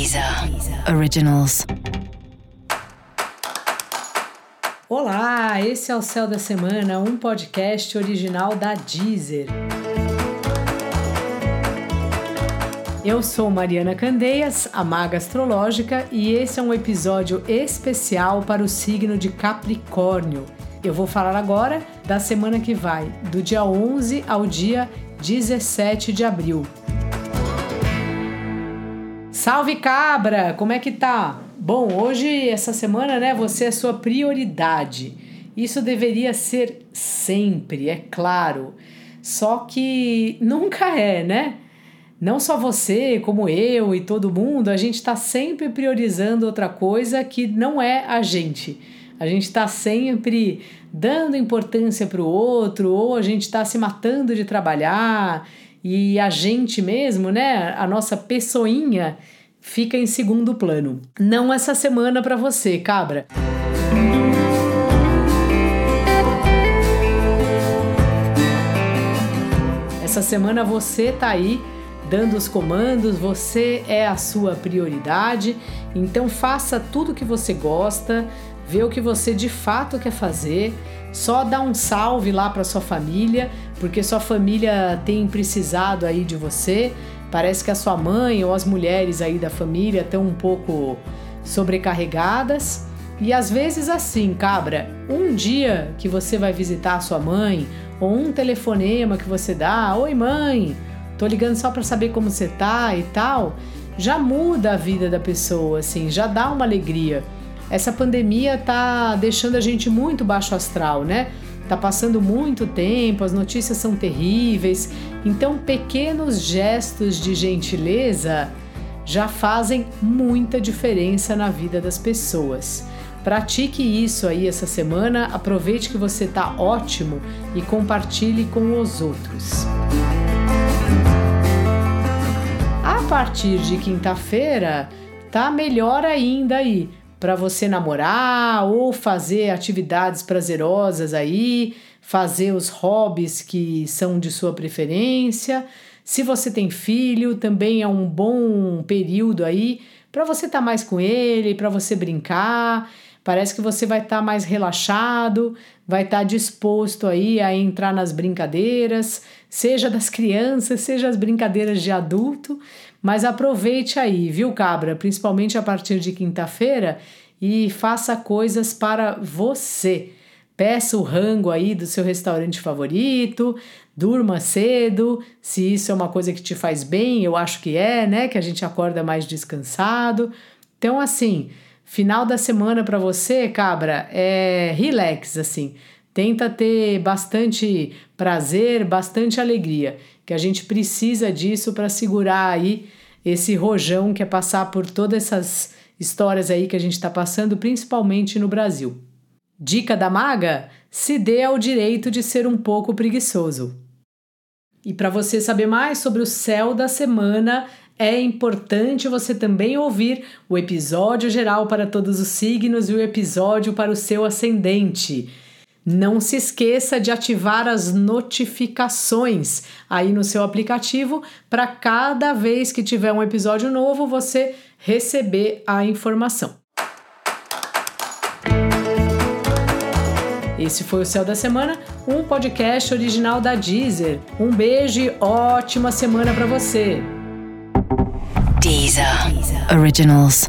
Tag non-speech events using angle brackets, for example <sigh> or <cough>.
Deezer Originals. Olá, esse é o Céu da Semana, um podcast original da Deezer. Eu sou Mariana Candeias, a maga astrológica, e esse é um episódio especial para o signo de Capricórnio. Eu vou falar agora da semana que vai, do dia 11 ao dia 17 de abril. Salve cabra, como é que tá? Bom, hoje, essa semana, né, você é sua prioridade. Isso deveria ser sempre, é claro. Só que <laughs> nunca é, né? Não só você, como eu e todo mundo, a gente está sempre priorizando outra coisa que não é a gente. A gente está sempre dando importância para o outro, ou a gente está se matando de trabalhar e a gente mesmo, né, a nossa pessoinha fica em segundo plano. Não essa semana para você, cabra. Essa semana você tá aí dando os comandos, você é a sua prioridade, então faça tudo que você gosta, vê o que você de fato quer fazer, só dá um salve lá para sua família, porque sua família tem precisado aí de você. Parece que a sua mãe ou as mulheres aí da família estão um pouco sobrecarregadas. E às vezes assim, cabra, um dia que você vai visitar a sua mãe, ou um telefonema que você dá, oi mãe, tô ligando só para saber como você tá e tal, já muda a vida da pessoa, assim, já dá uma alegria essa pandemia tá deixando a gente muito baixo astral, né? Tá passando muito tempo, as notícias são terríveis, então pequenos gestos de gentileza já fazem muita diferença na vida das pessoas. Pratique isso aí essa semana, aproveite que você tá ótimo e compartilhe com os outros. A partir de quinta-feira, tá melhor ainda aí para você namorar ou fazer atividades prazerosas aí, fazer os hobbies que são de sua preferência. Se você tem filho, também é um bom período aí para você estar tá mais com ele, para você brincar. Parece que você vai estar tá mais relaxado, vai estar tá disposto aí a entrar nas brincadeiras, seja das crianças, seja as brincadeiras de adulto, mas aproveite aí, viu, cabra? Principalmente a partir de quinta-feira e faça coisas para você. Peça o rango aí do seu restaurante favorito, durma cedo, se isso é uma coisa que te faz bem, eu acho que é, né? Que a gente acorda mais descansado. Então, assim, final da semana para você, cabra, é relax, assim. Tenta ter bastante prazer, bastante alegria, que a gente precisa disso para segurar aí esse rojão que é passar por todas essas histórias aí que a gente está passando, principalmente no Brasil. Dica da maga: se dê ao direito de ser um pouco preguiçoso. E para você saber mais sobre o céu da semana, é importante você também ouvir o episódio geral para todos os signos e o episódio para o seu ascendente. Não se esqueça de ativar as notificações aí no seu aplicativo para cada vez que tiver um episódio novo você receber a informação. Esse foi o Céu da Semana, um podcast original da Deezer. Um beijo e ótima semana para você. Deezer. Deezer. Originals.